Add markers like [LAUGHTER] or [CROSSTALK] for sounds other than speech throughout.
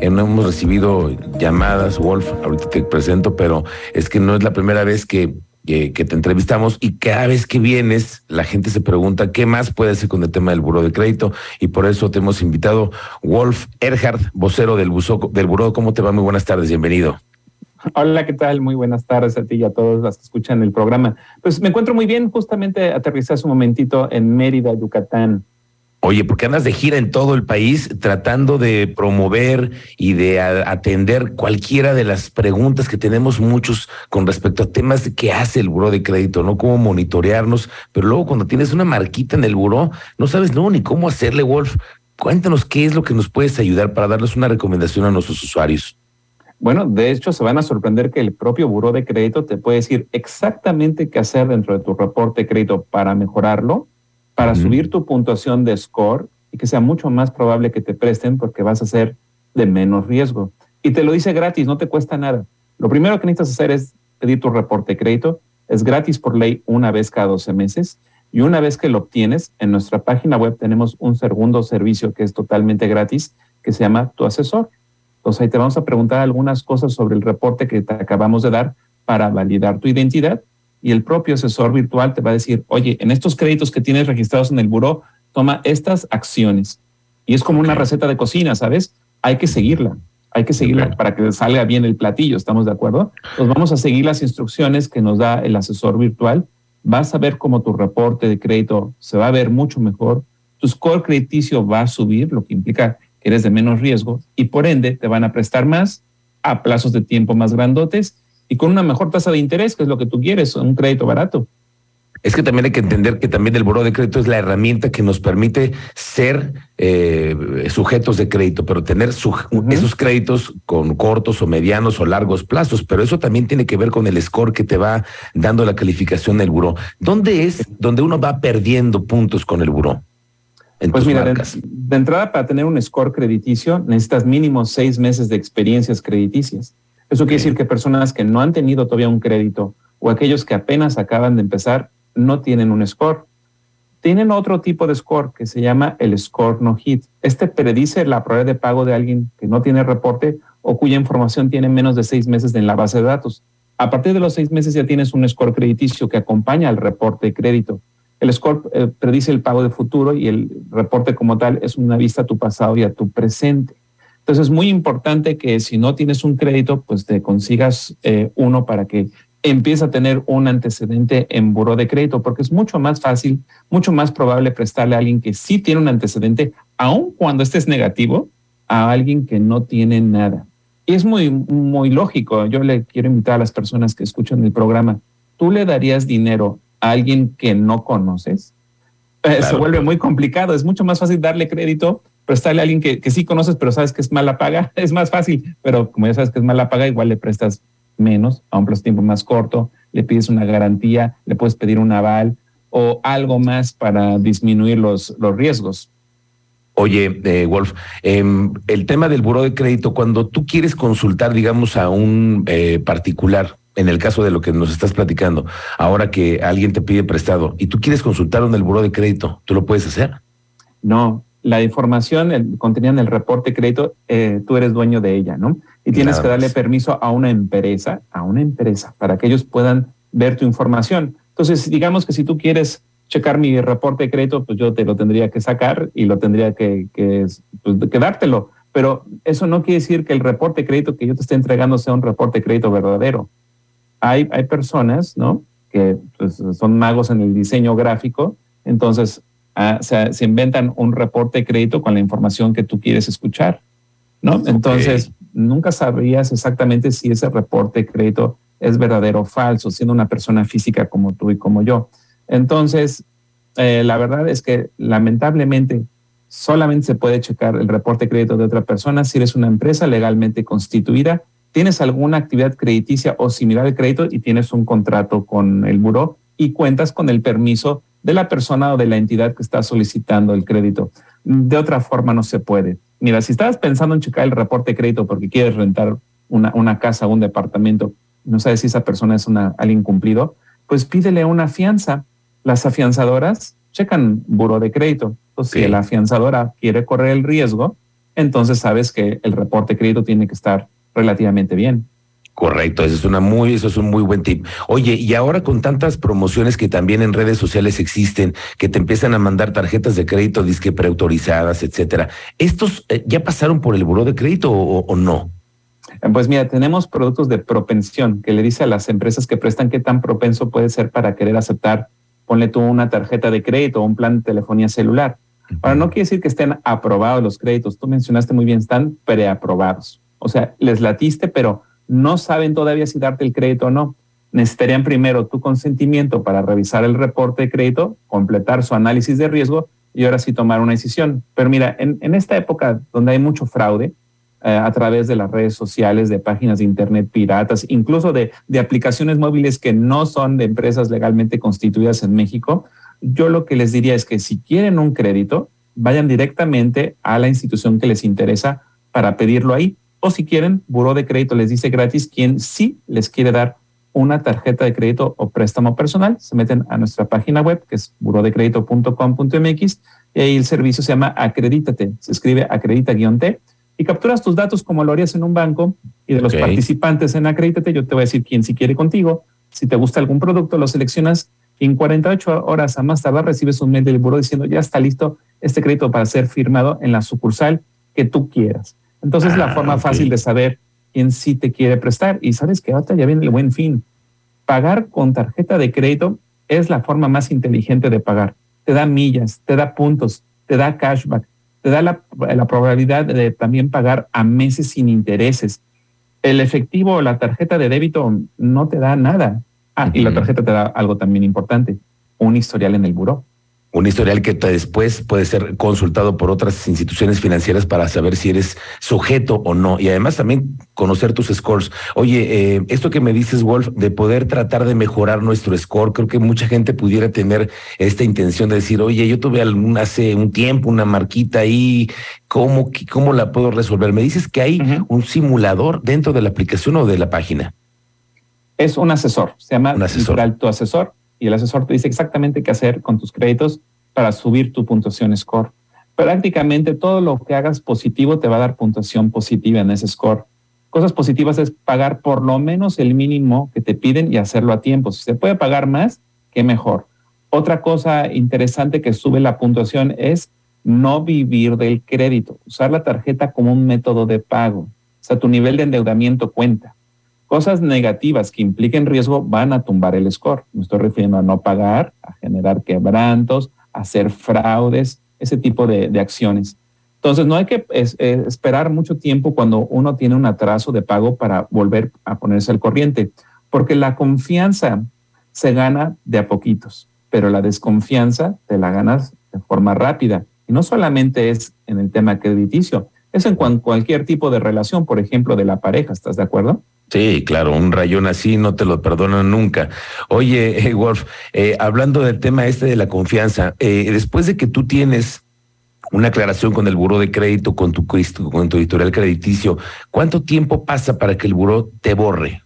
hemos recibido llamadas, Wolf, ahorita te presento, pero es que no es la primera vez que, que, te entrevistamos y cada vez que vienes la gente se pregunta qué más puede hacer con el tema del buró de crédito y por eso te hemos invitado Wolf Erhard, vocero del, del buró. ¿Cómo te va? Muy buenas tardes, bienvenido. Hola, ¿qué tal? Muy buenas tardes a ti y a todos los que escuchan el programa. Pues me encuentro muy bien, justamente aterrizé hace un momentito en Mérida, Yucatán. Oye, porque andas de gira en todo el país tratando de promover y de atender cualquiera de las preguntas que tenemos muchos con respecto a temas qué hace el buró de crédito, ¿no? Cómo monitorearnos, pero luego cuando tienes una marquita en el buró, no sabes no ni cómo hacerle, Wolf. Cuéntanos qué es lo que nos puedes ayudar para darles una recomendación a nuestros usuarios. Bueno, de hecho, se van a sorprender que el propio buró de crédito te puede decir exactamente qué hacer dentro de tu reporte de crédito para mejorarlo para subir tu puntuación de score y que sea mucho más probable que te presten porque vas a ser de menos riesgo. Y te lo dice gratis, no te cuesta nada. Lo primero que necesitas hacer es pedir tu reporte de crédito. Es gratis por ley una vez cada 12 meses. Y una vez que lo obtienes, en nuestra página web tenemos un segundo servicio que es totalmente gratis, que se llama Tu Asesor. Entonces ahí te vamos a preguntar algunas cosas sobre el reporte que te acabamos de dar para validar tu identidad y el propio asesor virtual te va a decir, oye, en estos créditos que tienes registrados en el buró, toma estas acciones. Y es como una receta de cocina, ¿sabes? Hay que seguirla, hay que seguirla para que salga bien el platillo, ¿estamos de acuerdo? Entonces vamos a seguir las instrucciones que nos da el asesor virtual. Vas a ver cómo tu reporte de crédito se va a ver mucho mejor, tu score crediticio va a subir, lo que implica que eres de menos riesgo y por ende te van a prestar más a plazos de tiempo más grandotes y con una mejor tasa de interés, que es lo que tú quieres, un crédito barato. Es que también hay que entender que también el buró de crédito es la herramienta que nos permite ser eh, sujetos de crédito, pero tener esos créditos con cortos o medianos o largos plazos. Pero eso también tiene que ver con el score que te va dando la calificación del buró. ¿Dónde es donde uno va perdiendo puntos con el buró? pues mira, de, entrada para tener un score crediticio necesitas mínimo seis meses de experiencias crediticias. Eso quiere decir que personas que no han tenido todavía un crédito o aquellos que apenas acaban de empezar no tienen un score. Tienen otro tipo de score que se llama el score no hit. Este predice la probabilidad de pago de alguien que no tiene reporte o cuya información tiene menos de seis meses en la base de datos. A partir de los seis meses ya tienes un score crediticio que acompaña al reporte de crédito. El score eh, predice el pago de futuro y el reporte como tal es una vista a tu pasado y a tu presente. Entonces es muy importante que si no tienes un crédito, pues te consigas eh, uno para que empiece a tener un antecedente en buró de crédito, porque es mucho más fácil, mucho más probable prestarle a alguien que sí tiene un antecedente, aun cuando este es negativo, a alguien que no tiene nada. Y es muy, muy lógico. Yo le quiero invitar a las personas que escuchan el programa. ¿Tú le darías dinero a alguien que no conoces? Eh, se vuelve muy complicado. Es mucho más fácil darle crédito prestarle a alguien que, que sí conoces, pero sabes que es mala paga, [LAUGHS] es más fácil, pero como ya sabes que es mala paga, igual le prestas menos a un plazo de tiempo más corto, le pides una garantía, le puedes pedir un aval o algo más para disminuir los, los riesgos. Oye, eh, Wolf, em, el tema del buró de crédito, cuando tú quieres consultar, digamos, a un eh, particular, en el caso de lo que nos estás platicando, ahora que alguien te pide prestado y tú quieres consultar en el buró de crédito, ¿tú lo puedes hacer? No, la información el, contenida en el reporte de crédito, eh, tú eres dueño de ella, ¿no? Y tienes que darle permiso a una empresa, a una empresa, para que ellos puedan ver tu información. Entonces, digamos que si tú quieres checar mi reporte de crédito, pues yo te lo tendría que sacar y lo tendría que, que, pues, que dártelo. Pero eso no quiere decir que el reporte de crédito que yo te esté entregando sea un reporte de crédito verdadero. Hay, hay personas, ¿no? Que pues, son magos en el diseño gráfico, entonces se inventan un reporte de crédito con la información que tú quieres escuchar, ¿no? Entonces, nunca sabrías exactamente si ese reporte de crédito es verdadero o falso, siendo una persona física como tú y como yo. Entonces, eh, la verdad es que lamentablemente solamente se puede checar el reporte de crédito de otra persona si eres una empresa legalmente constituida, tienes alguna actividad crediticia o similar de crédito y tienes un contrato con el buró y cuentas con el permiso de la persona o de la entidad que está solicitando el crédito. De otra forma no se puede. Mira, si estás pensando en checar el reporte de crédito porque quieres rentar una, una casa o un departamento, no sabes si esa persona es una, alguien cumplido, pues pídele una fianza. Las afianzadoras checan buro de crédito. Entonces, si la afianzadora quiere correr el riesgo, entonces sabes que el reporte de crédito tiene que estar relativamente bien. Correcto, eso es una muy, eso es un muy buen tip. Oye, y ahora con tantas promociones que también en redes sociales existen, que te empiezan a mandar tarjetas de crédito disque preautorizadas, etcétera, ¿estos eh, ya pasaron por el buró de crédito o, no? Eh, pues mira, tenemos productos de propensión que le dice a las empresas que prestan qué tan propenso puede ser para querer aceptar, ponle tú una tarjeta de crédito o un plan de telefonía celular. Ahora, no quiere decir que estén aprobados los créditos. Tú mencionaste muy bien, están preaprobados. O sea, les latiste, pero no saben todavía si darte el crédito o no. Necesitarían primero tu consentimiento para revisar el reporte de crédito, completar su análisis de riesgo y ahora sí tomar una decisión. Pero mira, en, esta época donde hay mucho fraude eh, a través de las redes sociales, de páginas de internet piratas, incluso de, de aplicaciones móviles que no son de empresas legalmente constituidas en México, yo lo que les diría es que si quieren un crédito, vayan directamente a la institución que les interesa para pedirlo ahí o si quieren, Buró de Crédito les dice gratis quien sí les quiere dar una tarjeta de crédito o préstamo personal. Se meten a nuestra página web, que es burodecredito.com.mx, y ahí el servicio se llama Acredítate. Se escribe acredita-t y capturas tus datos como lo harías en un banco y de los participantes en Acredítate, yo te voy a decir quién sí quiere contigo. Si te gusta algún producto, lo seleccionas y en 48 horas a más tardar recibes un mail del buró diciendo ya está listo este crédito para ser firmado en la sucursal que tú quieras. Entonces, la ah, forma fácil de saber quién sí te quiere prestar. Y sabes que ahora ya viene el buen fin. Pagar con tarjeta de crédito es la forma más inteligente de pagar. Te da millas, te da puntos, te da cashback, te da la, probabilidad de también pagar a meses sin intereses. El efectivo o la tarjeta de débito no te da nada. Ah, y la tarjeta te da algo también importante, un historial en el buró un historial que después puede ser consultado por otras instituciones financieras para saber si eres sujeto o no. Y además también conocer tus scores. Oye, eh, esto que me dices, Wolf, de poder tratar de mejorar nuestro score, creo que mucha gente pudiera tener esta intención de decir, oye, yo tuve algún, hace un tiempo una marquita ahí, ¿cómo, cómo la puedo resolver? Me dices que hay un simulador dentro de la aplicación o de la página. Es un asesor, se llama un asesor. tu asesor y el asesor te dice exactamente qué hacer con tus créditos para subir tu puntuación score. Prácticamente todo lo que hagas positivo te va a dar puntuación positiva en ese score. Cosas positivas es pagar por lo menos el mínimo que te piden y hacerlo a tiempo. Si se puede pagar más, qué mejor. Otra cosa interesante que sube la puntuación es no vivir del crédito, usar la tarjeta como un método de pago. O sea, tu nivel de endeudamiento cuenta. Cosas negativas que impliquen riesgo van a tumbar el score. Me estoy refiriendo a no pagar, a generar quebrantos, a hacer fraudes, ese tipo de, acciones. Entonces, no hay que eh, esperar mucho tiempo cuando uno tiene un atraso de pago para volver a ponerse al corriente, porque la confianza se gana de a poquitos, pero la desconfianza te la ganas de forma rápida. Y no solamente es en el tema crediticio, es en cualquier tipo de relación, por ejemplo, de la pareja, ¿estás de acuerdo? Sí, claro, un rayón así no te lo perdonan nunca. Oye, [LAUGHS] eh, Wolf, eh, hablando del tema este de la confianza, eh, después de que tú tienes una aclaración con el buró de crédito, con tu, con tu editorial crediticio, ¿cuánto tiempo pasa para que el buró te borre?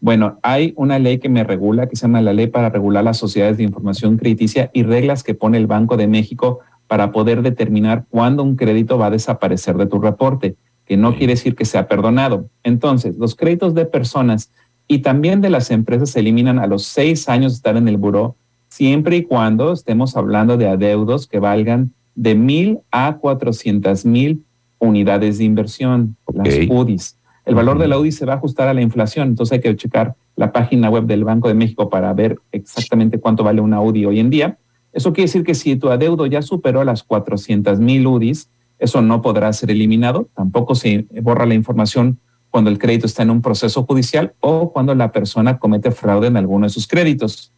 Bueno, hay una ley que me regula, que se llama la Ley para regular las sociedades de información crediticia y reglas que pone el Banco de México para poder determinar cuándo un crédito va a desaparecer de tu reporte que no quiere decir que sea perdonado. Entonces, los créditos de personas y también de las empresas se eliminan a los seis años de estar en el buró, siempre y cuando estemos hablando de adeudos que valgan de mil a cuatrocientas mil unidades de inversión, las UDIs. El valor de la UDI se va a ajustar a la inflación, entonces hay que checar la página web del Banco de México para ver exactamente cuánto vale una UDI hoy en día. Eso quiere decir que si tu adeudo ya superó las cuatrocientas mil UDIs, eso no podrá ser eliminado. Tampoco se borra la información cuando el crédito está en un proceso judicial o cuando la persona comete fraude en alguno de sus créditos.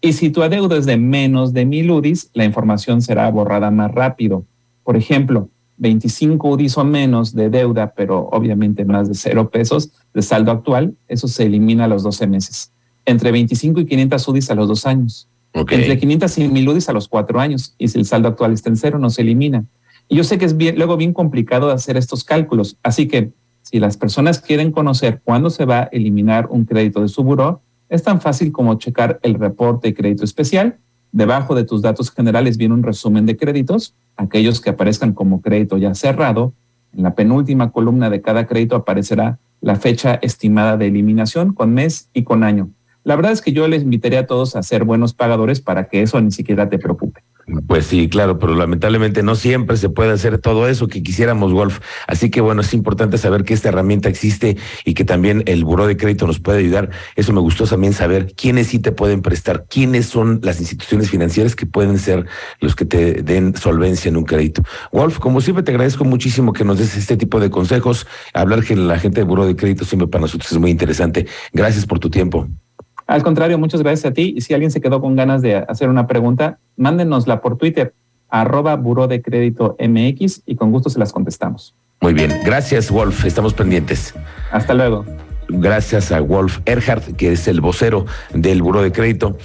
Y si tu adeudo es de menos de mil UDIs, la información será borrada más rápido. Por ejemplo, 25 UDIs o menos de deuda, pero obviamente más de cero pesos de saldo actual, eso se elimina a los 12 meses. Entre 25 y 500 UDIs a los dos años. Entre 500 y 1000 UDIs a los cuatro años. Y si el saldo actual está en cero, no se elimina. Y yo sé que es bien, luego bien complicado hacer estos cálculos. Así que si las personas quieren conocer cuándo se va a eliminar un crédito de su buró, es tan fácil como checar el reporte de crédito especial. Debajo de tus datos generales viene un resumen de créditos, aquellos que aparezcan como crédito ya cerrado, En la penúltima columna de cada crédito aparecerá la fecha estimada de eliminación con mes y con año. La verdad es que yo les invitaría a todos a ser buenos pagadores para que eso ni siquiera te preocupe. Pues sí, claro, pero lamentablemente no siempre se puede hacer todo eso que quisiéramos, Wolf. Así que bueno, es importante saber que esta herramienta existe y que también el buró de crédito nos puede ayudar. Eso me gustó también saber quiénes sí te pueden prestar, quiénes son las instituciones financieras que pueden ser los que te den solvencia en un crédito. Wolf, como siempre te agradezco muchísimo que nos des este tipo de consejos. Hablar con la gente del buró de crédito siempre para nosotros es muy interesante. Gracias por tu tiempo. Al contrario, muchas gracias a ti. Y si alguien se quedó con ganas de hacer una pregunta, mándenosla por Twitter, arroba buró de crédito MX y con gusto se las contestamos. Muy bien. Gracias, Wolf. Estamos pendientes. Hasta luego. Gracias a Wolf Erhardt, que es el vocero del Buró de Crédito.